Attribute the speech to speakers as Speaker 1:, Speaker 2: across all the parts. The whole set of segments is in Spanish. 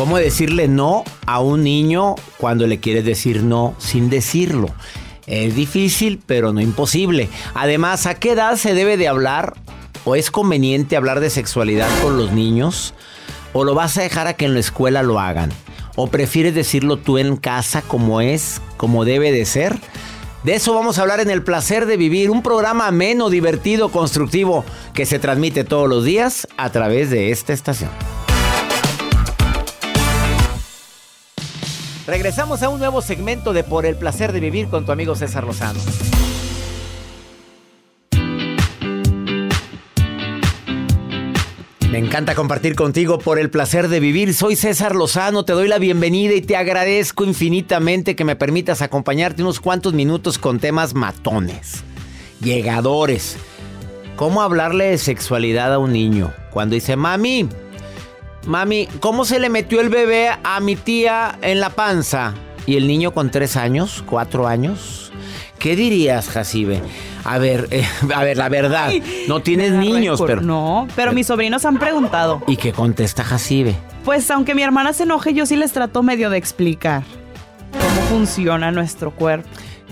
Speaker 1: ¿Cómo decirle no a un niño cuando le quieres decir no sin decirlo? Es difícil, pero no imposible. Además, ¿a qué edad se debe de hablar o es conveniente hablar de sexualidad con los niños? ¿O lo vas a dejar a que en la escuela lo hagan? ¿O prefieres decirlo tú en casa como es, como debe de ser? De eso vamos a hablar en El Placer de Vivir, un programa ameno, divertido, constructivo que se transmite todos los días a través de esta estación. Regresamos a un nuevo segmento de Por el placer de vivir con tu amigo César Lozano. Me encanta compartir contigo por el placer de vivir. Soy César Lozano, te doy la bienvenida y te agradezco infinitamente que me permitas acompañarte unos cuantos minutos con temas matones, llegadores. ¿Cómo hablarle de sexualidad a un niño? Cuando dice, mami, Mami, ¿cómo se le metió el bebé a mi tía en la panza? ¿Y el niño con tres años, cuatro años? ¿Qué dirías, Jacibe? A ver, eh, a ver, la verdad, no tienes niños, pero...
Speaker 2: No, pero mis sobrinos han preguntado.
Speaker 1: ¿Y qué contesta Jacibe?
Speaker 2: Pues aunque mi hermana se enoje, yo sí les trato medio de explicar cómo funciona nuestro cuerpo.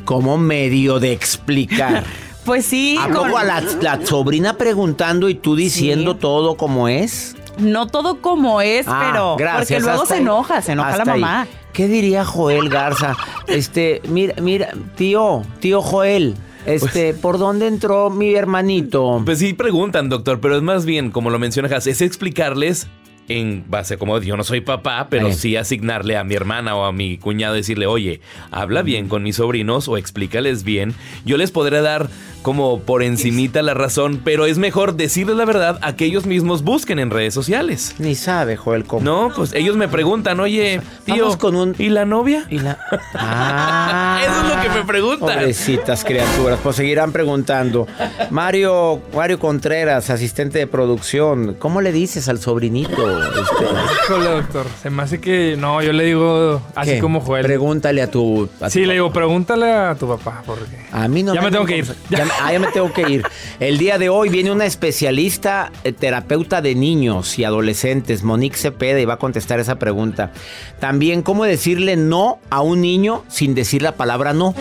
Speaker 1: ¿Cómo medio de explicar?
Speaker 2: pues sí.
Speaker 1: ¿A poco a la, la, sobrina preguntando y tú diciendo todo como es?
Speaker 2: No todo como es,
Speaker 1: Ah,
Speaker 2: pero
Speaker 1: gracias,
Speaker 2: porque luego se enoja, se enoja la
Speaker 1: ahí.
Speaker 2: mamá.
Speaker 1: ¿Qué diría Joel Garza? Este, mira, mira, tío, tío Joel, este, ¿por dónde entró mi hermanito?
Speaker 3: Pues sí preguntan, doctor, pero es más bien, como lo menciona Has, es explicarles en base como yo no soy papá, pero sí asignarle a mi hermana o a mi cuñado decirle, oye, habla bien con mis sobrinos o explícales bien. Yo les podré dar como por encimita la razón, pero es mejor decirles la verdad a que ellos mismos busquen en redes sociales.
Speaker 1: Ni sabe Joel cómo.
Speaker 3: No, pues ellos me preguntan, oye, tío,
Speaker 1: Vamos con un-
Speaker 3: ¿y la novia?
Speaker 1: Y la... Ah.
Speaker 3: Eso es lo que me preguntan.
Speaker 1: Pobrecitas criaturas, pues seguirán preguntando. Mario, Mario Contreras, asistente de producción, ¿cómo le dices al sobrinito?
Speaker 4: Híjole, doctor. Se me hace que. No, yo le digo así
Speaker 1: ¿qué?
Speaker 4: como Joel.
Speaker 1: Pregúntale a tu... a
Speaker 4: sí,
Speaker 1: tu
Speaker 4: le digo, pregúntale a tu papá. Porque.
Speaker 1: A mí no
Speaker 4: Ya me tengo que ir.
Speaker 1: Ya, ah, ya me tengo que ir. El día de hoy viene una especialista eh, terapeuta de niños y adolescentes, Monique Cepeda, y va a contestar esa pregunta. También, ¿cómo decirle no a un niño sin decir la palabra no?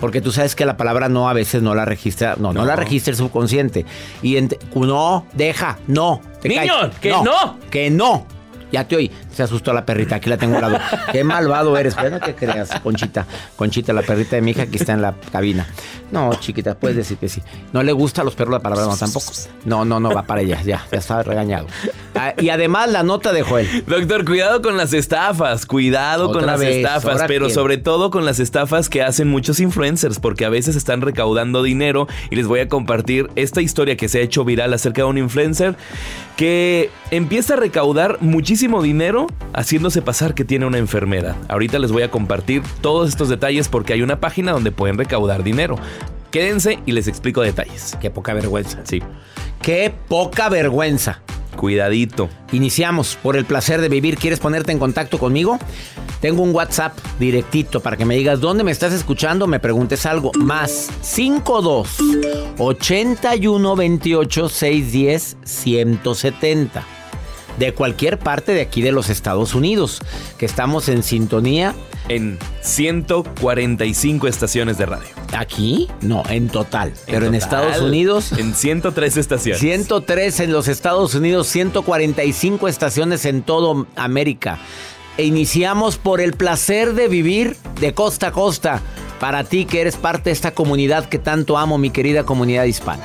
Speaker 1: Porque tú sabes que la palabra no a veces no la registra, no, no, la registra el subconsciente. Y no, deja, no. te
Speaker 3: Niño,
Speaker 1: caes.
Speaker 3: que no.
Speaker 1: Que no. Ya te oí. Se asustó la perrita. Aquí la tengo al lado. Qué malvado eres. Pero no te creas, Conchita. Conchita, la perrita de mi hija, aquí está en la cabina. No, chiquita, puedes decir que sí. No le gusta a los perros la palabra no tampoco. No, no, no, va para ella. Ya, ya está regañado. Ah, y además la nota de Joel.
Speaker 3: Doctor, cuidado con las estafas, cuidado con las
Speaker 1: vez,
Speaker 3: estafas,
Speaker 1: ¿ahora
Speaker 3: pero sobre todo con las estafas que hacen muchos influencers, porque a veces están recaudando dinero y les voy a compartir esta historia que se ha hecho viral acerca de un influencer que empieza a recaudar muchísimo dinero haciéndose pasar que tiene una enfermedad. Ahorita les voy a compartir todos estos detalles porque hay una página donde pueden recaudar dinero. Quédense y les explico detalles.
Speaker 1: Qué poca vergüenza.
Speaker 3: Sí.
Speaker 1: Qué poca vergüenza.
Speaker 3: Cuidadito.
Speaker 1: Iniciamos por el placer de vivir. ¿Quieres ponerte en contacto conmigo? Tengo un WhatsApp directito para que me digas dónde me estás escuchando, me preguntes algo. Más 52 81 28 610 170. De cualquier parte de aquí de los Estados Unidos, que estamos en sintonía.
Speaker 3: En 145 estaciones de radio.
Speaker 1: ¿Aquí? No, en total. pero en Estados Unidos.
Speaker 3: En 103 estaciones.
Speaker 1: 103 en los Estados Unidos, 145 estaciones en todo América. E iniciamos por el placer de vivir de costa a costa. Para ti que eres parte de esta comunidad que tanto amo, mi querida comunidad hispana.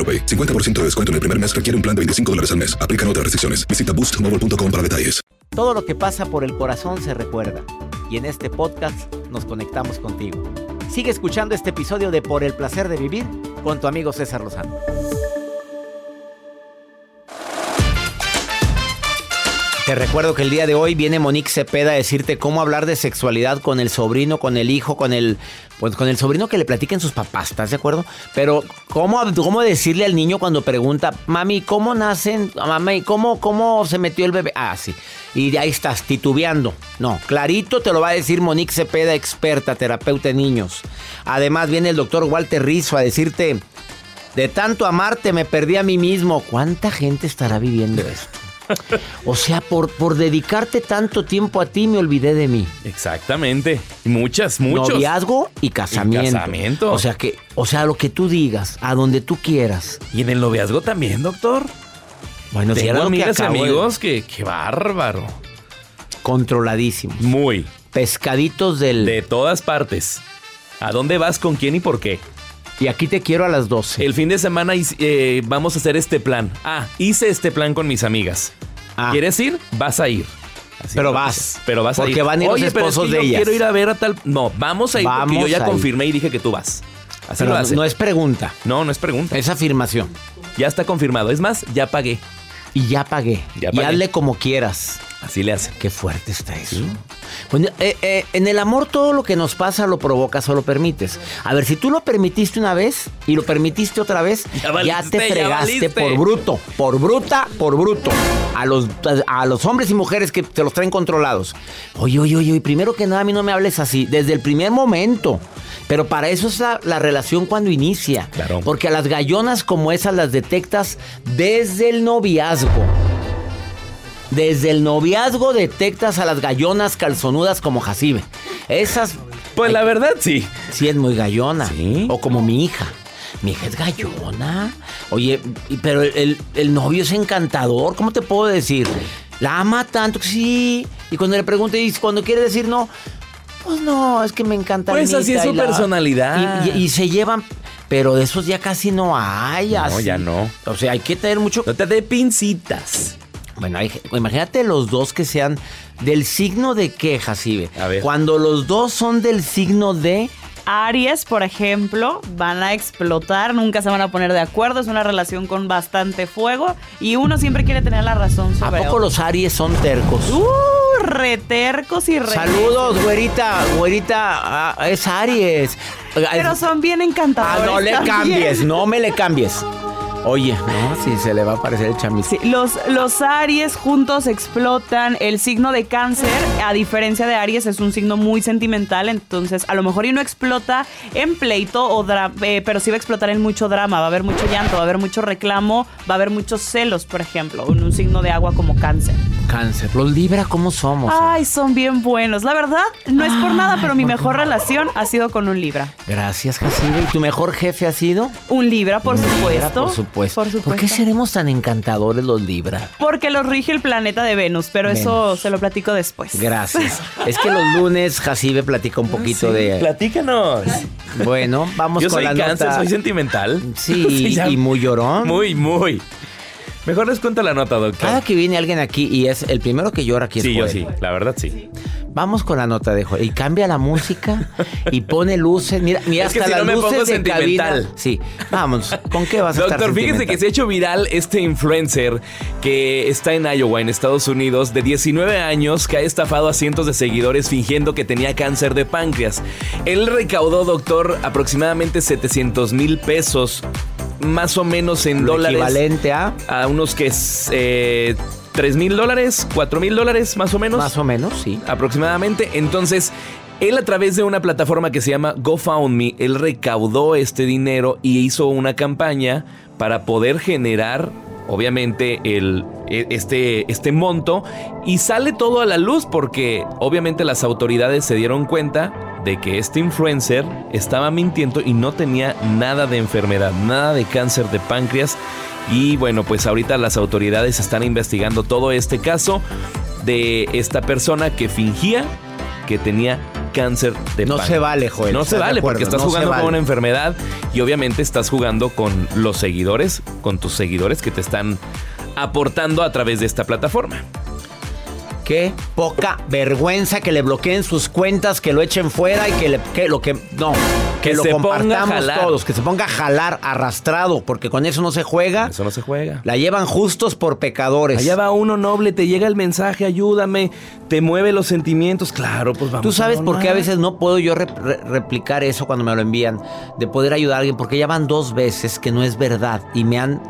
Speaker 5: AroPay. 50% de descuento en el primer mes requiere un plan de 25 dólares al mes. Aplican otras restricciones. Visita boostmobile.com para detalles.
Speaker 1: Todo lo que pasa por el corazón se recuerda. Y en este podcast nos conectamos contigo. Sigue escuchando este episodio de Por el placer de vivir con tu amigo César Lozano. Te recuerdo que el día de hoy viene Monique Cepeda a decirte cómo hablar de sexualidad con el sobrino, con el hijo, con el pues con el sobrino que le platiquen sus papás, ¿estás de acuerdo? Pero cómo, cómo decirle al niño cuando pregunta, "Mami, ¿cómo nacen? Mami, ¿cómo cómo se metió el bebé?" Ah, sí. Y ahí estás titubeando. No, clarito te lo va a decir Monique Cepeda, experta terapeuta de niños. Además viene el doctor Walter Rizzo a decirte, "De tanto amarte me perdí a mí mismo." ¿Cuánta gente estará viviendo esto? O sea, por, por dedicarte tanto tiempo a ti me olvidé de mí.
Speaker 3: Exactamente. Muchas, muchos.
Speaker 1: Noviazgo y casamiento.
Speaker 3: Y casamiento.
Speaker 1: O sea que, o sea, lo que tú digas, a donde tú quieras.
Speaker 3: Y en el noviazgo también, doctor.
Speaker 1: Bueno, si era lo que
Speaker 3: amigas y
Speaker 1: acabo de-
Speaker 3: amigos que, que bárbaro.
Speaker 1: Controladísimos.
Speaker 3: Muy.
Speaker 1: Pescaditos del...
Speaker 3: De todas partes. ¿A dónde vas, con quién y por qué?
Speaker 1: Y aquí te quiero a las 12.
Speaker 3: El fin de semana eh, vamos a hacer este plan. Ah, hice este plan con mis amigas.
Speaker 1: Ah.
Speaker 3: ¿Quieres ir? Vas a ir. Así
Speaker 1: Pero vas.
Speaker 3: Pero vas a
Speaker 1: Porque
Speaker 3: ir.
Speaker 1: van a ir los
Speaker 3: Oye, pero es
Speaker 1: esposos
Speaker 3: que
Speaker 1: de
Speaker 3: yo
Speaker 1: ellas.
Speaker 3: quiero ir a ver a tal. No, vamos a ir porque yo ya
Speaker 1: ir.
Speaker 3: confirmé y dije que tú vas. Así
Speaker 1: Pero
Speaker 3: lo hace.
Speaker 1: no es pregunta,
Speaker 3: No, no es pregunta.
Speaker 1: es afirmación.
Speaker 3: Ya está confirmado. Es más, ya pagué.
Speaker 1: Y ya pagué.
Speaker 3: Ya
Speaker 1: y
Speaker 3: pagué.
Speaker 1: hazle como quieras.
Speaker 3: Así le hace.
Speaker 1: Qué fuerte está eso. Bueno, eh, eh, en el amor todo lo que nos pasa lo provocas o lo permites. A ver, si tú lo permitiste una vez y lo permitiste otra vez,
Speaker 3: Ya
Speaker 1: te fregaste por bruto, por bruta, por bruto. A los, a los hombres y mujeres que te los traen controlados. Oye, oye, oye, oye, primero que nada a mí no me hables así, desde el primer momento. Pero para eso es la, la relación cuando inicia.
Speaker 3: Claro.
Speaker 1: Porque a las gallonas como esas las detectas desde el noviazgo. Desde el noviazgo detectas a las gallonas calzonudas como Jacibe. Esas,
Speaker 3: Pues la verdad, sí.
Speaker 1: sí es muy gallona.
Speaker 3: Sí.
Speaker 1: O como mi hija. Mi hija es gallona. Oye, pero el, el- el novio es encantador. ¿Cómo te puedo decir? La ama tanto que sí. Y cuando le pregunto y cuando quiere decir no, pues no, es que me encanta.
Speaker 3: Pues así es
Speaker 1: Almita",
Speaker 3: su
Speaker 1: la-
Speaker 3: personalidad.
Speaker 1: Y, y- y se llevan. Pero de esos ya casi no hay.
Speaker 3: No,
Speaker 1: así.
Speaker 3: ya no.
Speaker 1: O sea, hay que tener mucho
Speaker 3: No te dé pincitas.
Speaker 1: Bueno, hay- imagínate los dos que sean del signo de qué, Jacibe.
Speaker 3: A ver.
Speaker 1: Cuando los dos son del signo de.
Speaker 2: Aries, por ejemplo, van a explotar, nunca se van a poner de acuerdo, es una relación con bastante fuego y uno siempre quiere tener la razón
Speaker 1: ¿A
Speaker 2: sobre
Speaker 1: poco
Speaker 2: otro.
Speaker 1: los Aries son tercos?
Speaker 2: Uh, retercos y re
Speaker 1: Saludos, güerita, güerita, ah, es Aries.
Speaker 2: Pero son bien encantadores.
Speaker 1: Ah, no le
Speaker 2: también.
Speaker 1: cambies, no me le cambies. Oye, no, si se le va a aparecer el chamis.
Speaker 2: Sí, los, los Aries juntos explotan. El signo de cáncer, a diferencia de Aries, es un signo muy sentimental. Entonces, a lo mejor y no explota en pleito, o eh, pero sí va a explotar en mucho drama. Va a haber mucho llanto, va a haber mucho reclamo, va a haber muchos celos, por ejemplo, en un signo de agua como cáncer.
Speaker 1: Cáncer. Los Libra, ¿cómo somos?
Speaker 2: Ay, son bien buenos. La verdad, no es por nada, pero mi mejor relación ha sido con un Libra.
Speaker 1: Gracias, Jacibe. ¿Y tu mejor jefe ha sido?
Speaker 2: Un Libra, por
Speaker 1: Libra,
Speaker 2: supuesto.
Speaker 1: por supuesto.
Speaker 2: Por supuesto.
Speaker 1: ¿Por qué seremos tan encantadores los Libra?
Speaker 2: Porque los rige el planeta de Venus, pero eso se lo platico después.
Speaker 1: Gracias. es que los lunes Jacibe platica un poquito de.
Speaker 3: Platícanos.
Speaker 1: Bueno, vamos
Speaker 3: Yo
Speaker 1: con
Speaker 3: soy
Speaker 1: la
Speaker 3: cáncer,
Speaker 1: nota.
Speaker 3: soy sentimental.
Speaker 1: Sí,
Speaker 3: ya-
Speaker 1: y muy llorón.
Speaker 3: Muy, muy. Mejor les cuento la nota, doctor.
Speaker 1: Cada que viene alguien aquí y es el primero que llora aquí es
Speaker 3: sí, yo
Speaker 1: Joel.
Speaker 3: sí, la verdad sí.
Speaker 1: Vamos con la nota de Joel. Y cambia la música y pone luces. Mira, mira
Speaker 3: Es que
Speaker 1: hasta
Speaker 3: si
Speaker 1: las
Speaker 3: no me
Speaker 1: luces
Speaker 3: pongo
Speaker 1: de
Speaker 3: sentimental.
Speaker 1: cabina. Sí, vamos. ¿Con qué vas a estar
Speaker 3: Doctor, fíjese
Speaker 1: sentimental?
Speaker 3: que se ha hecho viral este influencer que está en Iowa, en Estados Unidos, de 19 años, que ha estafado a cientos de seguidores fingiendo que tenía cáncer de páncreas. Él recaudó, doctor, aproximadamente 700 mil pesos, más o menos en
Speaker 1: Lo
Speaker 3: dólares.
Speaker 1: equivalente a
Speaker 3: A unos que eh, 3 mil dólares, 4 mil dólares, más o menos
Speaker 1: más o menos, sí.
Speaker 3: aproximadamente. Entonces, él a través de una plataforma que se llama GoFundMe, él recaudó este dinero y hizo una campaña para poder generar, obviamente, el, e- este, este monto. Y sale todo a la luz porque, obviamente, las autoridades se dieron cuenta de que este influencer estaba mintiendo y no tenía nada de enfermedad, nada de cáncer de páncreas. Y bueno, pues ahorita las autoridades están investigando todo este caso de esta persona que fingía que tenía cáncer de
Speaker 1: No se vale, Joel,
Speaker 3: No se
Speaker 1: ¿estás de
Speaker 3: vale porque estás
Speaker 1: No
Speaker 3: jugando
Speaker 1: vale.
Speaker 3: con una enfermedad y obviamente estás jugando con los seguidores, con tus seguidores que te están aportando a través de esta plataforma.
Speaker 1: Qué poca vergüenza que le bloqueen sus cuentas, que lo echen fuera y que, le, que lo que no, que,
Speaker 3: Que
Speaker 1: lo compartamos todos, que se ponga a jalar arrastrado, porque con eso no se juega.
Speaker 3: Eso no se juega.
Speaker 1: La llevan justos por pecadores.
Speaker 3: Allá va uno noble, te llega el mensaje, ayúdame, te mueve los sentimientos. Claro, pues vamos.
Speaker 1: Tú sabes por qué a veces no puedo yo rep- re- replicar eso cuando me lo envían, de poder ayudar a alguien, porque ya van dos veces que no es verdad y me han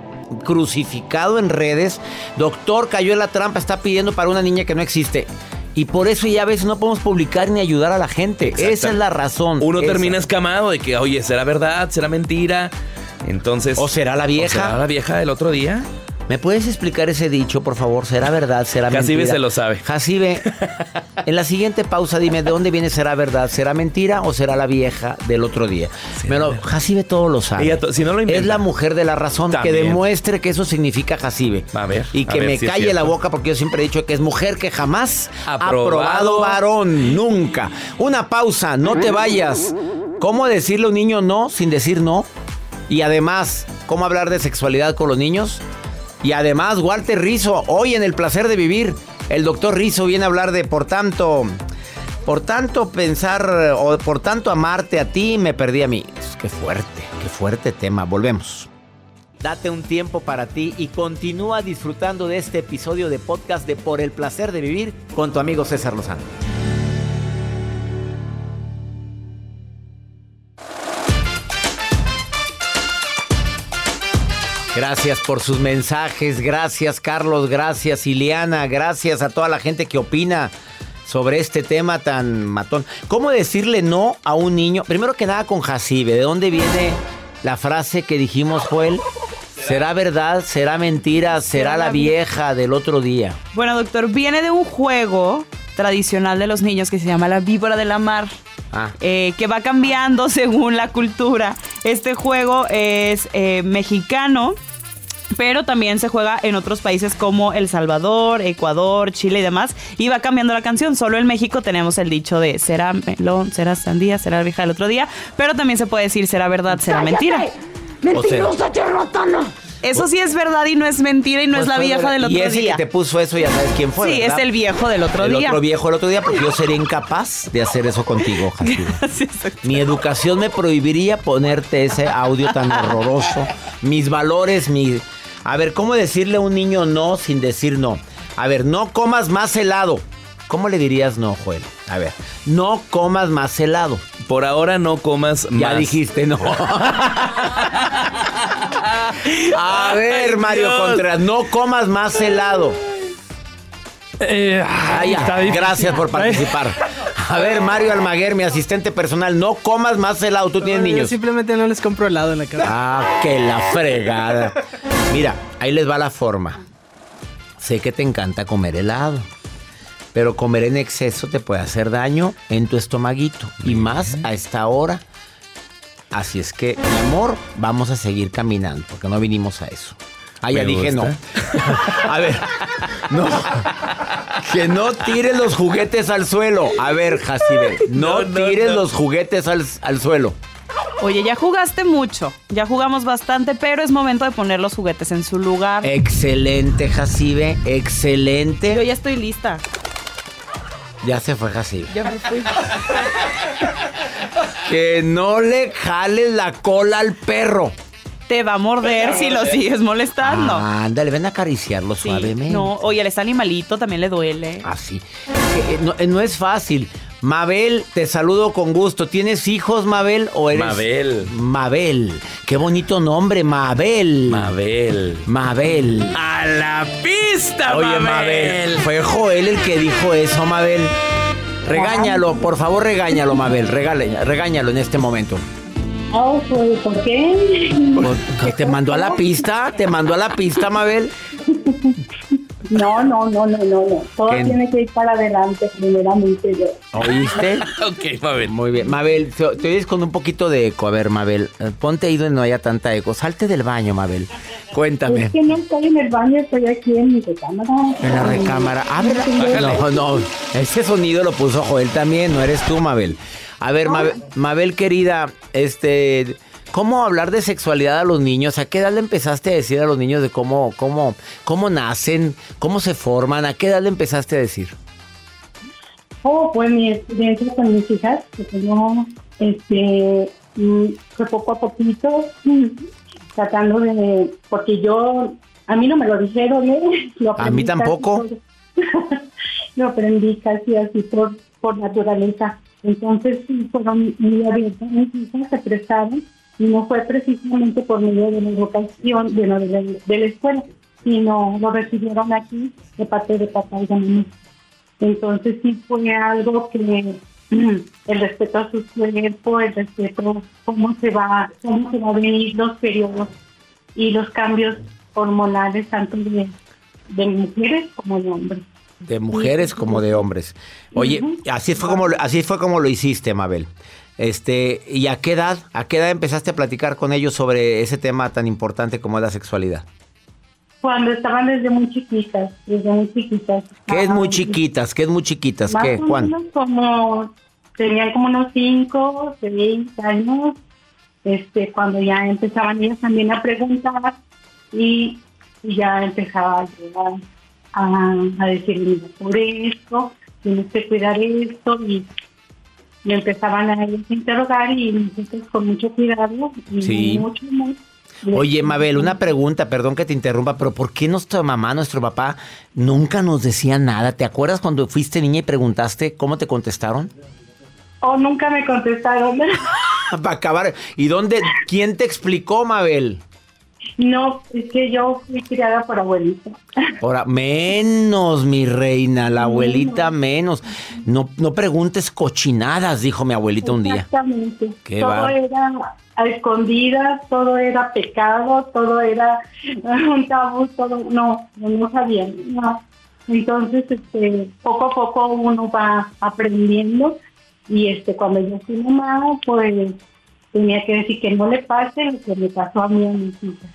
Speaker 1: crucificado en redes. Doctor, cayó en la trampa, está pidiendo para una niña que no existe. Y por eso ya a veces no podemos publicar ni ayudar a la gente. Esa es la razón.
Speaker 3: Uno
Speaker 1: Esa.
Speaker 3: termina escamado de que, oye, ¿será verdad? ¿Será mentira? Entonces.
Speaker 1: ¿O será la vieja?
Speaker 3: ¿o será la vieja del otro día?
Speaker 1: ¿Me puedes explicar ese dicho, por favor? ¿Será verdad? ¿Será
Speaker 3: Jacibe
Speaker 1: mentira?
Speaker 3: se lo sabe.
Speaker 1: Jacibe, en la siguiente pausa dime, ¿de dónde viene será verdad? ¿Será mentira o será la vieja del otro día? Me lo, Jacibe todo lo sabe.
Speaker 3: Ella to- si no lo inventa.
Speaker 1: es la mujer de la razón.
Speaker 3: También.
Speaker 1: Que demuestre que eso significa Jacibe.
Speaker 3: A ver,
Speaker 1: Y que
Speaker 3: ver
Speaker 1: me
Speaker 3: si
Speaker 1: calle la boca porque yo siempre he dicho que es mujer que jamás ha
Speaker 3: Aprobado.
Speaker 1: probado varón. Nunca. Una pausa, no te vayas. ¿Cómo decirle a un niño no sin decir no? Y además, ¿cómo hablar de sexualidad con los niños? Y además, Walter Rizzo, hoy en El Placer de Vivir, el doctor Rizzo viene a hablar de, por tanto, por tanto pensar, o por tanto amarte a ti, me perdí a mí. Qué fuerte, qué fuerte tema. Volvemos. Date un tiempo para ti y continúa disfrutando de este episodio de podcast de Por el Placer de Vivir con tu amigo César Lozano. Gracias por sus mensajes, gracias Carlos, gracias Ileana, gracias a toda la gente que opina sobre este tema tan matón. ¿Cómo decirle no a un niño? Primero que nada con Jacibe, ¿de dónde viene la frase que dijimos, Joel? ¿Será verdad? ¿Será mentira? ¿Será la vieja del otro día?
Speaker 2: Bueno, doctor, viene de un juego tradicional de los niños que se llama la víbora de la mar.
Speaker 1: Ah.
Speaker 2: eh, que va cambiando según la cultura. Este juego es eh, mexicano, pero también se juega en otros países como El Salvador, Ecuador, Chile y demás. Y va cambiando la canción. Solo en México tenemos el dicho de será melón, será sandía, será la vieja del otro día. Pero también se puede decir será verdad, será mentira.
Speaker 1: ¡Mentirosa
Speaker 6: charlatana!
Speaker 2: Eso sí es verdad y no es mentira y no
Speaker 1: Pues
Speaker 2: es la vieja del otro
Speaker 1: y ese
Speaker 2: día.
Speaker 1: que te puso eso ya sabes quién fue,
Speaker 2: sí,
Speaker 1: ¿verdad?
Speaker 2: es el viejo del otro
Speaker 1: el
Speaker 2: día.
Speaker 1: otro viejo el otro día porque yo sería incapaz de hacer eso contigo,
Speaker 2: exacto.
Speaker 1: Mi educación me prohibiría ponerte ese audio tan horroroso. Mis valores, mi... A ver, ¿cómo decirle a un niño no sin decir no? A ver, no comas más helado. ¿Cómo le dirías no, Joel? A ver, no comas más helado.
Speaker 3: Por ahora no comas
Speaker 1: Ya
Speaker 3: más.
Speaker 1: dijiste no. A ver, Mario
Speaker 3: Dios.
Speaker 1: Contreras, no comas más helado.
Speaker 4: Eh,
Speaker 1: ya.
Speaker 4: está difícil.
Speaker 1: Gracias por participar. A ver, Mario Almaguer, mi asistente personal, no comas más helado. Tú tienes
Speaker 6: Yo
Speaker 1: niños.
Speaker 6: simplemente no les compro helado en la casa.
Speaker 1: Ah, que la fregada. Mira, ahí les va la forma. Sé que te encanta comer helado, pero comer en exceso te puede hacer daño en tu estomaguito y más a esta hora. Así es que, mi amor, vamos a seguir caminando porque no vinimos a eso. Ah, ya
Speaker 3: Me
Speaker 1: dije
Speaker 3: gusta.
Speaker 1: no. A ver, no. Que no tires los juguetes al suelo. A ver, Jacibe, no,
Speaker 3: No, no,
Speaker 1: tires
Speaker 3: no.
Speaker 1: los juguetes al, al suelo.
Speaker 2: Oye, ya jugaste mucho, ya jugamos bastante, pero es momento de poner los juguetes en su lugar.
Speaker 1: Excelente, Jacibe, excelente.
Speaker 2: Yo ya estoy lista.
Speaker 1: Ya se fue Jacibe.
Speaker 2: Ya me fui.
Speaker 1: Que no le jales la cola al perro.
Speaker 2: Te va a morder si lo sigues molestando.
Speaker 1: Ándale, ven a acariciarlo
Speaker 2: Sí,
Speaker 1: suavemente.
Speaker 2: No, oye, está animalito, también le duele.
Speaker 1: Así. Que, eh, no, eh, no es fácil. Mabel, te saludo con gusto. ¿Tienes hijos, Mabel? ¿O eres...
Speaker 3: Mabel.
Speaker 1: Mabel. Qué bonito nombre, Mabel.
Speaker 3: Mabel.
Speaker 1: Mabel.
Speaker 3: A la pista,
Speaker 1: Oye, Mabel. Fue Joel el que dijo eso, Mabel. Regáñalo, por favor, regáñalo, Mabel. Regale- regáñalo en este momento.
Speaker 7: Oh, pues, ¿por qué?
Speaker 1: ¿Que te mandó a la pista? ¿Te mandó a la pista, Mabel?
Speaker 7: No, no, no, no, no, no. Todo
Speaker 1: ¿Qué?
Speaker 7: tiene que ir para adelante, primeramente yo.
Speaker 1: ¿Oíste?
Speaker 3: Ok, Mabel.
Speaker 1: Muy bien. Mabel, te, te oyes con un poquito de eco. A ver, Mabel, eh, ponte ahí donde no haya tanta eco. Salte del baño, Mabel. Cuéntame.
Speaker 7: Es que no estoy en el baño, estoy aquí en mi recámara.
Speaker 1: En la recámara. Ah. No, no. Ese sonido lo puso Joel también, no eres tú, Mabel. A ver, Mabel, Mabel, querida, este, ¿cómo hablar de sexualidad a los niños? ¿A qué edad le empezaste a decir a los niños de cómo, cómo, cómo nacen, cómo se forman? ¿A qué edad le empezaste a decir?
Speaker 7: Oh, pues mi experiencia con mis hijas, que tengo, este, mm, fue poco a poquito, tratando de, porque yo, a mí no me lo dijeron, ¿eh? Lo
Speaker 1: A mí tampoco.
Speaker 7: por- lo aprendí casi así por, por naturaleza. Entonces, sí, fueron muy abiertas mis hijas, se prestaron, no fue precisamente por medio de la educación, de la, de la, de la escuela, sino lo recibieron aquí de parte de papá y de mamá. Entonces sí fue algo que el respeto a su cuerpo, el respeto cómo se va, cómo se va a venir los periodos y los cambios hormonales tanto de, de mujeres como de hombres.
Speaker 1: De mujeres como de hombres. Oye, así fue como así fue como lo hiciste, Mabel. Este, ¿y a qué edad? ¿A qué edad empezaste a platicar con ellos sobre ese tema tan importante como es la sexualidad?
Speaker 7: Cuando estaban desde muy chiquitas, desde muy chiquitas.
Speaker 1: ¿Qué es muy
Speaker 7: Ah,
Speaker 1: chiquitas? ¿Qué es muy chiquitas?
Speaker 7: Más
Speaker 1: ¿Qué?
Speaker 7: o
Speaker 1: ¿Cuán?
Speaker 7: menos como tenían como unos 5, 6 años, este, cuando ya empezaban ellas también a preguntar y, y ya empezaba yo a, a, mira, por esto, tienes que cuidar esto y, y empezaban a interrogar y nosotros con mucho cuidado y
Speaker 1: Sí.
Speaker 7: mucho amor.
Speaker 1: Oye, Mabel, una pregunta, perdón que te interrumpa, pero ¿por qué nuestra mamá, nuestro papá, nunca nos decía nada? ¿Te acuerdas cuando fuiste niña y preguntaste cómo te contestaron?
Speaker 7: O nunca me contestaron.
Speaker 1: Para acabar. ¿Y dónde? ¿Quién te explicó, Mabel?
Speaker 7: No, es que yo fui criada por abuelita.
Speaker 1: Ahora, menos, mi reina, la abuelita menos. No, no preguntes cochinadas, dijo mi abuelita un día.
Speaker 7: Exactamente.
Speaker 1: Qué
Speaker 7: todo
Speaker 1: va-
Speaker 7: era a escondidas, todo era pecado, todo era un tabú, todo no, no, sabían. no. Entonces, este, poco a poco uno va aprendiendo y este, cuando yo fui mamá, pues tenía que decir que no le pase lo que me pasó a mí a mis hijas.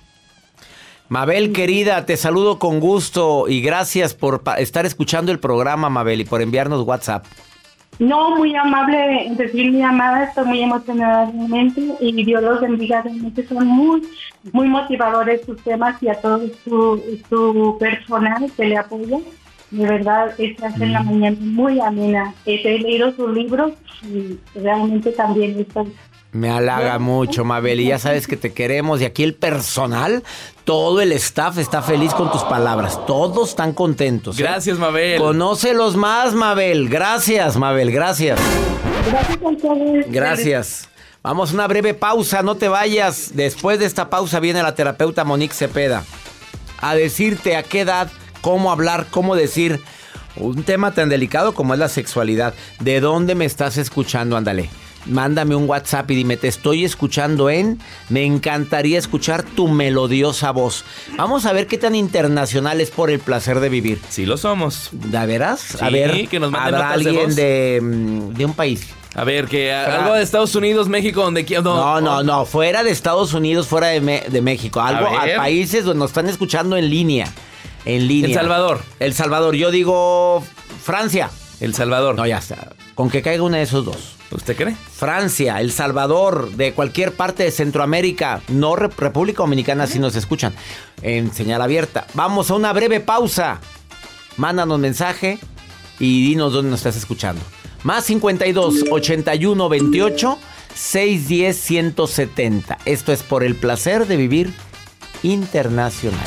Speaker 1: Mabel, querida, te saludo con gusto y gracias por estar escuchando el programa, Mabel, y por enviarnos WhatsApp.
Speaker 7: No, muy amable en recibir mi llamada, estoy muy emocionada realmente y Dios los bendiga, realmente son muy, muy motivadores sus temas y a todo su, su personal que le apoya. De verdad, se hace la mañana muy amena. He leído sus libros y realmente también estoy
Speaker 1: Me halaga mucho, Mabel, y ya sabes que te queremos. Y aquí el personal, todo el staff está feliz con tus palabras. Todos están contentos. ¿eh?
Speaker 3: Gracias, Mabel.
Speaker 1: Conócelos más, Mabel. Gracias, Mabel, gracias.
Speaker 7: Gracias.
Speaker 1: Gracias. Vamos a una breve pausa, no te vayas. Después de esta pausa viene la terapeuta Monique Cepeda a decirte a qué edad, cómo hablar, cómo decir un tema tan delicado como es la sexualidad. ¿De dónde me estás escuchando? Ándale. Mándame un WhatsApp y dime, te estoy escuchando en... Me encantaría escuchar tu melodiosa voz. Vamos a ver qué tan internacional es por el placer de vivir.
Speaker 3: Sí lo somos.
Speaker 1: ¿De veras? a ver,
Speaker 3: que nos
Speaker 1: ¿habrá alguien de, mm, de un país?
Speaker 3: A ver, que algo de Estados Unidos, México, donde quiera.
Speaker 1: No, no, no, fuera de Estados Unidos, fuera de, Me- de México. Algo a,
Speaker 3: ver.
Speaker 1: países donde nos están escuchando en línea. En línea.
Speaker 3: El Salvador.
Speaker 1: El Salvador. Yo digo Francia.
Speaker 3: El Salvador.
Speaker 1: No, ya está. Con que caiga uno de esos dos.
Speaker 3: ¿Usted cree?
Speaker 1: Francia, El Salvador, de cualquier parte de Centroamérica, no Re- República Dominicana, si nos escuchan en señal abierta. Vamos a una breve pausa. Mándanos mensaje y dinos dónde nos estás escuchando. Más 52 81 28 610 170. Esto es por el placer de vivir internacional.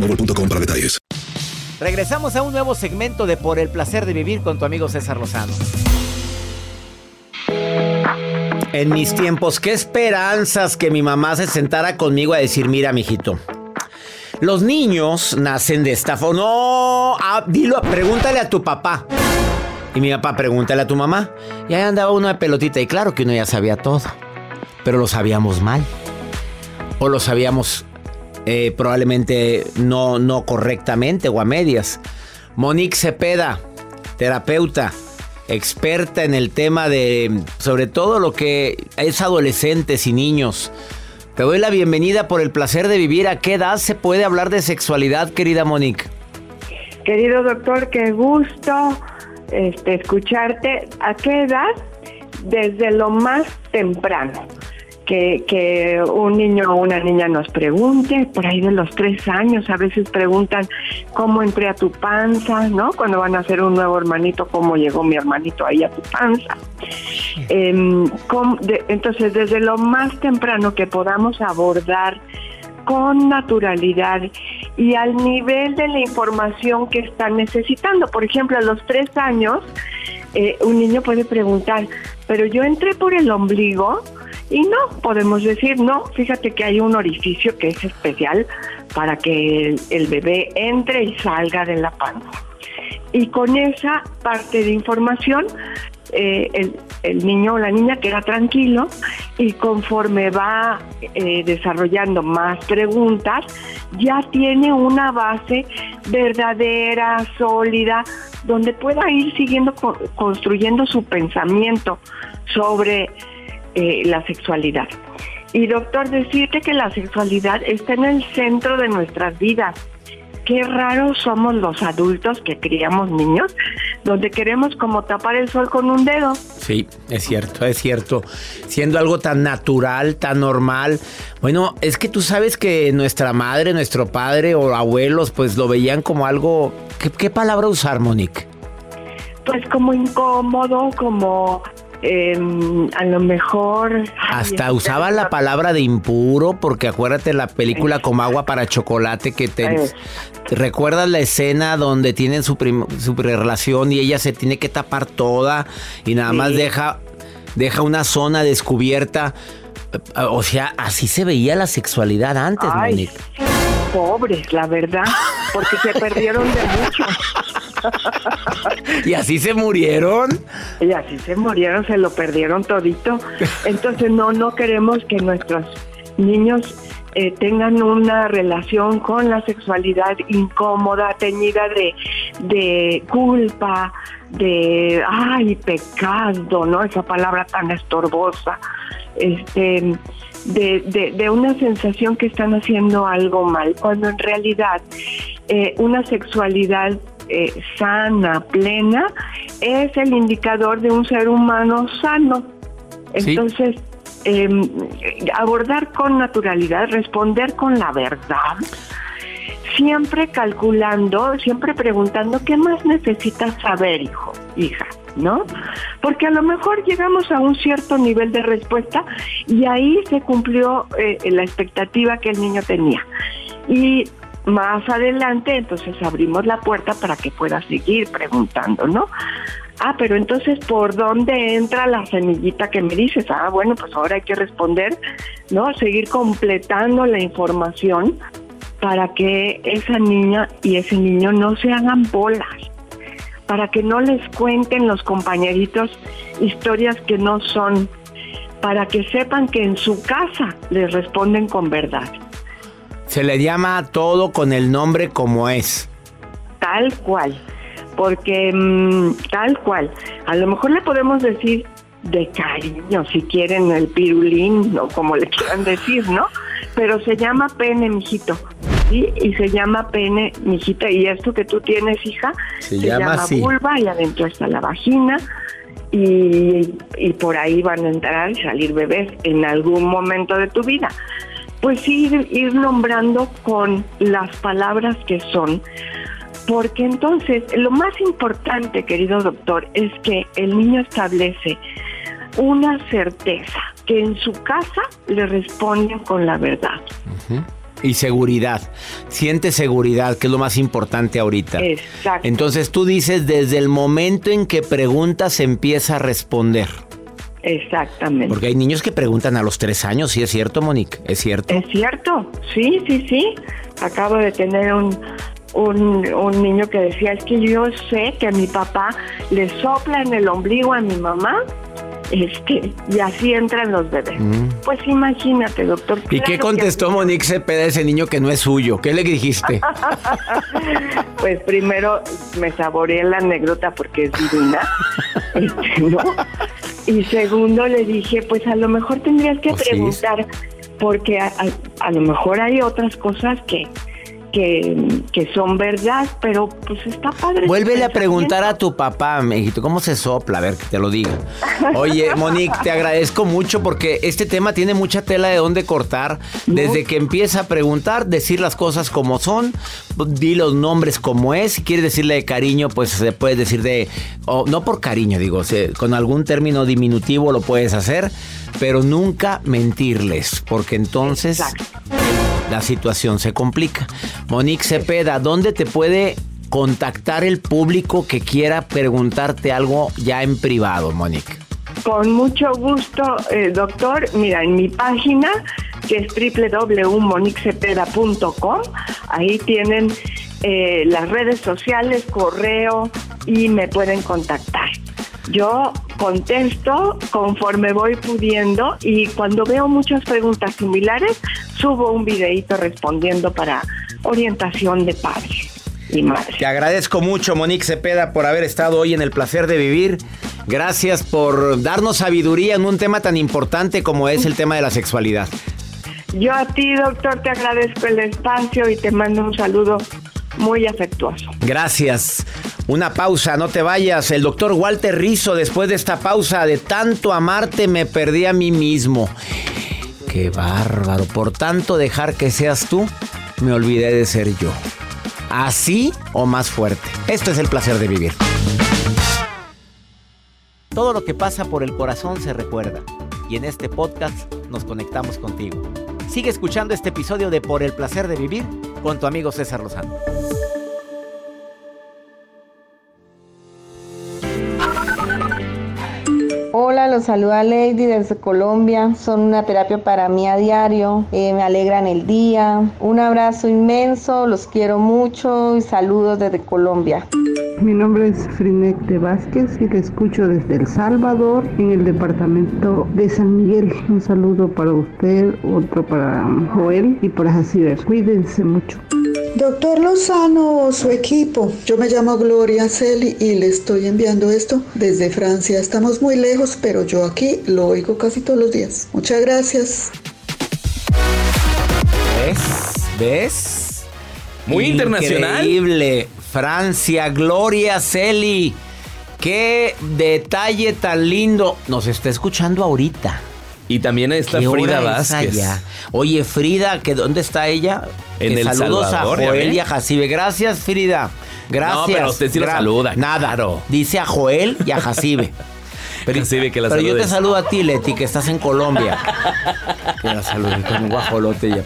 Speaker 5: boostmobile.com para detalles.
Speaker 1: Regresamos a un nuevo segmento de Por el placer de vivir con tu amigo César Lozano. En mis tiempos, qué esperanzas que mi mamá se sentara conmigo a decir, mira, mijito, los niños nacen de esta forma. No, ah, dilo, pregúntale a tu papá. Y mi papá, pregúntale a tu mamá. Y ahí andaba uno de pelotita. Y claro que uno ya sabía todo. Pero lo sabíamos mal. O lo sabíamos eh, probablemente no, no correctamente o a medias. Monique Cepeda, terapeuta, experta en el tema de, sobre todo lo que es adolescentes y niños. Te doy la bienvenida por el placer de vivir. ¿A qué edad se puede hablar de sexualidad, querida Monique?
Speaker 8: Querido doctor, qué gusto este, escucharte. ¿A qué edad? Desde lo más temprano. Que, un niño o una niña nos pregunte, por ahí de los tres años, a veces preguntan cómo entré a tu panza, ¿no? Cuando van a hacer un nuevo hermanito, cómo llegó mi hermanito ahí a tu panza. Em, entonces, desde lo más temprano que podamos abordar con naturalidad y al nivel de la información que están necesitando. Por ejemplo, a los tres años, eh, un niño puede preguntar, pero yo entré por el ombligo y no, podemos decir, no, fíjate que hay un orificio que es especial para que el, bebé entre y salga de la panza. Y con esa parte de información, eh, el, niño o la niña queda tranquilo y conforme va eh, desarrollando más preguntas, ya tiene una base verdadera, sólida, donde pueda ir siguiendo co- construyendo su pensamiento sobre eh, la sexualidad. Y doctor, decirte que la sexualidad está en el centro de nuestras vidas. Qué raros somos los adultos que criamos niños, donde queremos como tapar el sol con un dedo.
Speaker 1: Sí, es cierto, es cierto. Siendo algo tan natural, tan normal. Bueno, es que tú sabes que nuestra madre, nuestro padre o abuelos, pues lo veían como algo. ¿Qué, qué palabra usar, Monique?
Speaker 8: Pues como incómodo, como eh, a lo mejor... ay,
Speaker 1: Hasta
Speaker 8: este,
Speaker 1: usaban la palabra de impuro, porque acuérdate la película como agua para chocolate que te.
Speaker 8: Eh.
Speaker 1: ¿te ¿Recuerdas la escena donde tienen su, prim- su relación y ella se tiene que tapar toda y nada más deja, deja una zona descubierta? Eh, O sea, así se veía la sexualidad antes,
Speaker 8: Ay,
Speaker 1: Monique.
Speaker 8: pobres, la verdad, porque se perdieron de mucho.
Speaker 1: ¿Y así se murieron?
Speaker 8: Y así se murieron, se lo perdieron todito. Entonces no, no queremos que nuestros niños eh, tengan una relación con la sexualidad incómoda, teñida de, de culpa, de, ay, pecado, ¿no? Esa palabra tan estorbosa, este, de, de, de una sensación que están haciendo algo mal, cuando en realidad eh, una sexualidad eh, sana, plena, es el indicador de un ser humano sano.
Speaker 1: Sí.
Speaker 8: Entonces, em, abordar con naturalidad, responder con la verdad, siempre calculando, siempre preguntando, ¿qué más necesitas saber, hijo, hija? ¿No? Porque a lo mejor llegamos a un cierto nivel de respuesta y ahí se cumplió eh, la expectativa que el niño tenía. Y más adelante, entonces abrimos la puerta para que pueda seguir preguntando, ¿no? Ah, pero entonces, ¿por dónde entra la semillita que me dices? Ah, bueno, pues ahora hay que responder, ¿no? Seguir completando la información para que esa niña y ese niño no se hagan bolas, para que no les cuenten los compañeritos historias que no son, para que sepan que en su casa les responden con verdad.
Speaker 1: Se le llama a todo con el nombre como es.
Speaker 8: Tal cual, porque mm, tal cual. A lo mejor le podemos decir de cariño, si quieren el pirulín o como le quieran decir, ¿no? Pero se llama pene, mijito. ¿sí? Y se llama pene, mijita. Y esto que tú tienes, hija,
Speaker 1: Se llama
Speaker 8: vulva y adentro está la vagina. Y, y por ahí van a entrar y salir bebés en algún momento de tu vida. Pues ir, ir nombrando con las palabras que son. Porque entonces lo más importante, querido doctor, es que el niño establece una certeza, que en su casa le responden con la verdad.
Speaker 1: Y seguridad. Siente seguridad, que es lo más importante ahorita.
Speaker 8: Exacto.
Speaker 1: Entonces tú dices, desde el momento en que preguntas empieza a responder.
Speaker 8: Exactamente.
Speaker 1: Porque hay niños que preguntan a los tres años, ¿sí es cierto, Monique? ¿Es cierto?
Speaker 8: Es cierto, sí, sí, sí. Acabo de tener un, un, un niño que decía, es que yo sé que mi papá le sopla en el ombligo a mi mamá este, y así entran los bebés. Pues imagínate, doctor.
Speaker 1: Mm. ¿Y
Speaker 8: claro
Speaker 1: qué
Speaker 8: que
Speaker 1: contestó Monique Cepeda a ese niño que no es suyo? ¿Qué le dijiste?
Speaker 8: Pues primero me saboreé la anécdota porque es divina. Este, ¿no? Y segundo le dije, pues a lo mejor tendrías que
Speaker 1: sí.
Speaker 8: preguntar, porque a, a- a lo mejor hay otras cosas que, que, que son verdad, pero pues está padre. tu
Speaker 1: Vuélvele a preguntar a tu papá, mijito, ¿cómo se sopla? A ver, que te lo diga. Oye, Monique, te agradezco mucho porque este tema tiene mucha tela de dónde cortar. Desde que empieza a preguntar, decir las cosas como son, di los nombres como es. Si quieres decirle de cariño, pues se puede decir de... o no por cariño, digo, con algún término diminutivo lo puedes hacer, pero nunca mentirles, porque entonces
Speaker 8: Exacto.
Speaker 1: La situación se complica. Monique Cepeda, ¿dónde te puede contactar el público que quiera preguntarte algo ya en privado, Monique?
Speaker 8: Con mucho gusto, eh, doctor. Mira, en mi página, que es www.moniquecepeda.com, ahí tienen eh, las redes sociales, correo y me pueden contactar. Yo contesto conforme voy pudiendo y cuando veo muchas preguntas similares, subo un videíto respondiendo para orientación de padre y madre.
Speaker 1: Te agradezco mucho, Monique Cepeda, por haber estado hoy en el placer de vivir. Gracias por darnos sabiduría en un tema tan importante como es el tema de la sexualidad.
Speaker 8: Yo a ti, doctor, te agradezco el espacio y te mando un saludo muy afectuoso.
Speaker 1: Gracias. Una pausa, no te vayas. El doctor Walter Rizzo, después de esta pausa de tanto amarte, me perdí a mí mismo. Qué bárbaro. Por tanto dejar que seas tú, me olvidé de ser yo. Así o más fuerte. Esto es el placer de vivir. Todo lo que pasa por el corazón se recuerda. Y en este podcast nos conectamos contigo. Sigue escuchando este episodio de Por el placer de vivir con tu amigo César Lozano.
Speaker 9: Hola, los saluda Lady desde Colombia. Son una terapia para mí a diario. Eh, me alegran el día. Un abrazo inmenso, los quiero mucho y saludos desde Colombia.
Speaker 10: Mi nombre es Frinek de Vázquez y te escucho desde El Salvador, en el departamento de San Miguel. Un saludo para usted, otro para Joel y para Jaciber. Cuídense mucho.
Speaker 11: Doctor Lozano o su equipo, yo me llamo Gloria Celi y le estoy enviando esto desde Francia. Estamos muy lejos, pero yo aquí lo oigo casi todos los días. Muchas gracias.
Speaker 1: ¿Ves? ¿Ves?
Speaker 3: Muy internacional.
Speaker 1: Increíble. Francia, Gloria Celi. Qué detalle tan lindo. Nos está escuchando ahorita.
Speaker 3: Y también está
Speaker 1: ¿Qué
Speaker 3: Frida Vázquez.
Speaker 1: allá? Oye, Frida, ¿que ¿dónde está ella?
Speaker 3: En
Speaker 1: Que
Speaker 3: El
Speaker 1: Saludos
Speaker 3: Salvador,
Speaker 1: a Joel y a Jacibe. Gracias, Frida. Gracias.
Speaker 3: No, pero usted sí saluda,
Speaker 1: Nada.
Speaker 3: claro.
Speaker 1: Dice a Joel y a Jacibe.
Speaker 3: Jacibe, que la
Speaker 1: Pero yo te saludo a ti, Leti, que estás en Colombia. Que la saludé con un guajolote ya.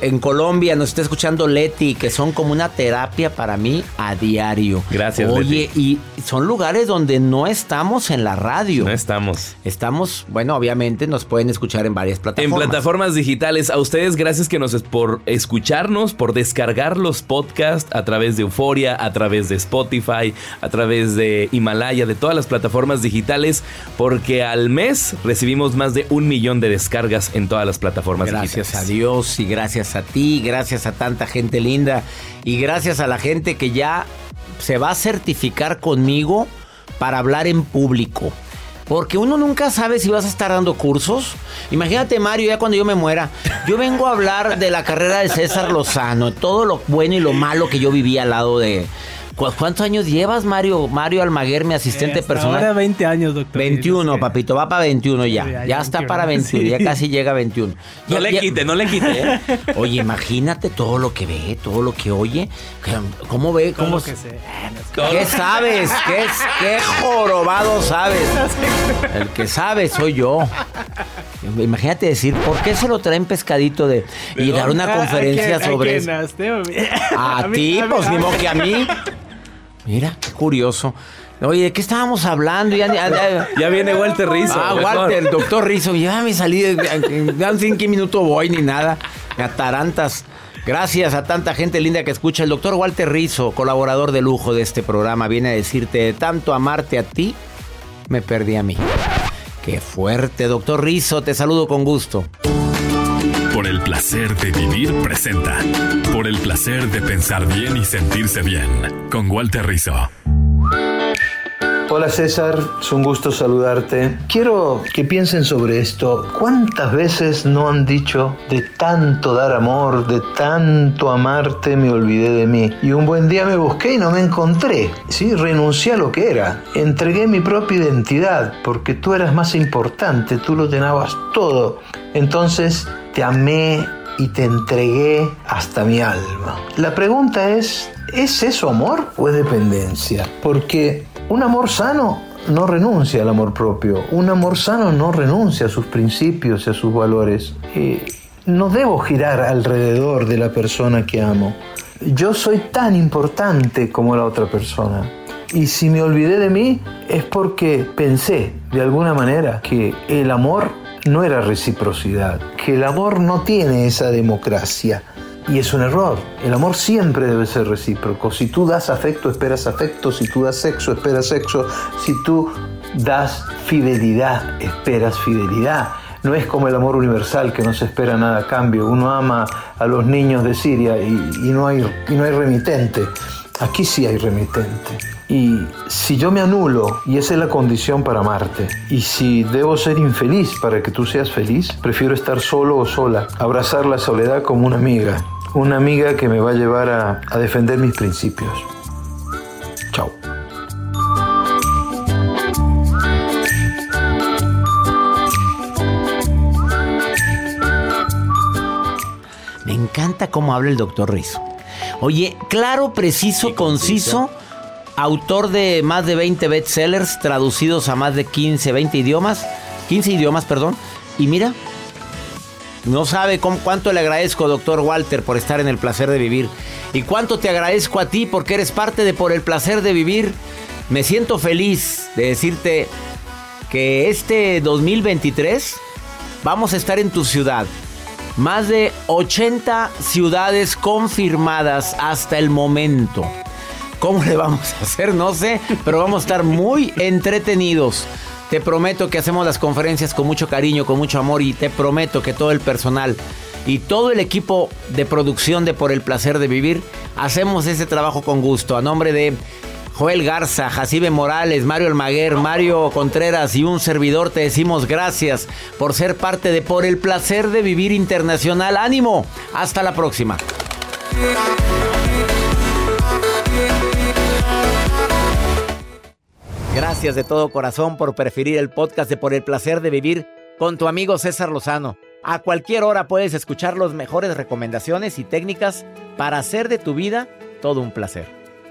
Speaker 1: En Colombia nos está escuchando Leti, que son como una terapia para mí a diario.
Speaker 3: Gracias,
Speaker 1: Oye, y son lugares donde no estamos en la radio.
Speaker 3: No estamos.
Speaker 1: Estamos, bueno, obviamente nos pueden escuchar en varias
Speaker 3: En
Speaker 1: plataformas.
Speaker 3: plataformas digitales, a ustedes gracias que nos por escucharnos, por descargar los podcasts a través de Euforia, a través de Spotify, a través de Himalaya, de todas las plataformas digitales, porque al mes recibimos más de un millón de descargas en todas las plataformas
Speaker 1: Gracias a
Speaker 3: digitales.
Speaker 1: Dios y gracias a ti, gracias a tanta gente linda y gracias a la gente que ya se va a certificar conmigo para hablar en público. Porque uno nunca sabe si vas a estar dando cursos. Imagínate, Mario, ya cuando yo me muera, yo vengo a hablar de la carrera de César Lozano, todo lo bueno y lo malo que yo viví al lado de... ¿Cu- ¿Cuántos años llevas, Mario? Mario Almaguer, mi asistente
Speaker 6: Hasta
Speaker 1: personal.
Speaker 6: Ahora 20 años, doctor.
Speaker 1: 21, papito, va para 21 ya.
Speaker 6: Sí,
Speaker 1: Ya,
Speaker 6: ya
Speaker 1: está para
Speaker 6: va.
Speaker 1: 21,
Speaker 6: Sí.
Speaker 1: ya casi llega a 21.
Speaker 3: No
Speaker 1: Ya-
Speaker 3: le
Speaker 1: ya-
Speaker 3: quite, no le quite. ¿eh?
Speaker 1: Oye, imagínate todo lo que ve, todo lo que oye. ¿Cómo ve?
Speaker 6: Todo
Speaker 1: ¿Cómo
Speaker 6: lo que sé.
Speaker 1: ¿Qué sabes? ¿Qué, es- qué jorobado sabes? El que sabe soy yo. Imagínate decir, ¿por qué se lo traen pescadito de y dar una
Speaker 6: ¿A- a
Speaker 1: conferencia sobre
Speaker 6: quién? ¿A mí,
Speaker 1: ti, pues ni modo que a mí. Mira, qué curioso. Oye, ¿de qué estábamos hablando? Ya, ya- ya-
Speaker 3: Ya viene Walter Rizzo.
Speaker 1: Ah. Walter, el doctor Rizzo. Ya me salí, de- ya no sé en qué minuto voy ni nada. Me atarantas. Gracias a tanta gente linda que escucha. El doctor Walter Rizzo, colaborador de lujo de este programa, viene a decirte, de tanto amarte a ti, me perdí a mí. Qué fuerte, doctor Rizzo, te saludo con gusto.
Speaker 5: Placer de vivir presenta. Por el placer de pensar bien y sentirse bien. Con Walter Rizzo.
Speaker 12: Hola César, es un gusto saludarte. Quiero que piensen sobre esto. ¿Cuántas veces no han dicho de tanto dar amor, de tanto amarte, me olvidé de mí? Y un buen día me busqué y no me encontré. Sí, renuncié a lo que era. Entregué mi propia identidad porque tú eras más importante, tú lo llenabas todo. Entonces te amé y te entregué hasta mi alma. La pregunta es, ¿es eso amor o es dependencia? Porque un amor sano no renuncia al amor propio. Un amor sano no renuncia a sus principios y a sus valores. No debo girar alrededor de la persona que amo. Yo soy tan importante como la otra persona. Y si me olvidé de mí es porque pensé de alguna manera que el amor no era reciprocidad, que el amor no tiene esa democracia. Y es un error. El amor siempre debe ser recíproco. Si tú das afecto, esperas afecto. Si tú das sexo, esperas sexo. Si tú das fidelidad, esperas fidelidad. No es como el amor universal que no se espera nada a cambio. Uno ama a los niños de Siria y, y no, hay, y no hay remitente. Aquí sí hay remitente. Y si yo me anulo, y esa es la condición para amarte, y si debo ser infeliz para que tú seas feliz, prefiero estar solo o sola, abrazar la soledad como una amiga, una amiga que me va a llevar a, defender mis principios. Chao.
Speaker 1: Me encanta cómo habla el doctor Rizzo. Oye, claro, preciso, conciso, autor de más de 20 bestsellers traducidos a más de 15, 20 idiomas, 15 idiomas, perdón. Y mira, no sabe cómo- cuánto le agradezco, doctor Walter, por estar en el placer de vivir. Y cuánto te agradezco a ti porque eres parte de Por el placer de vivir. Me siento feliz de decirte que este 2023 vamos a estar en tu ciudad. Más de 80 ciudades confirmadas hasta el momento. ¿Cómo le vamos a hacer? No sé, pero vamos a estar muy entretenidos. Te prometo que hacemos las conferencias con mucho cariño, con mucho amor y te prometo que todo el personal y todo el equipo de producción de Por el Placer de Vivir hacemos ese trabajo con gusto. A nombre de Joel Garza, Jacibe Morales, Mario Almaguer, Mario Contreras y un servidor te decimos gracias por ser parte de Por el Placer de Vivir Internacional. Ánimo, hasta la próxima. Gracias de todo corazón por preferir el podcast de Por el Placer de Vivir con tu amigo César Lozano. A cualquier hora puedes escuchar las mejores recomendaciones y técnicas para hacer de tu vida todo un placer.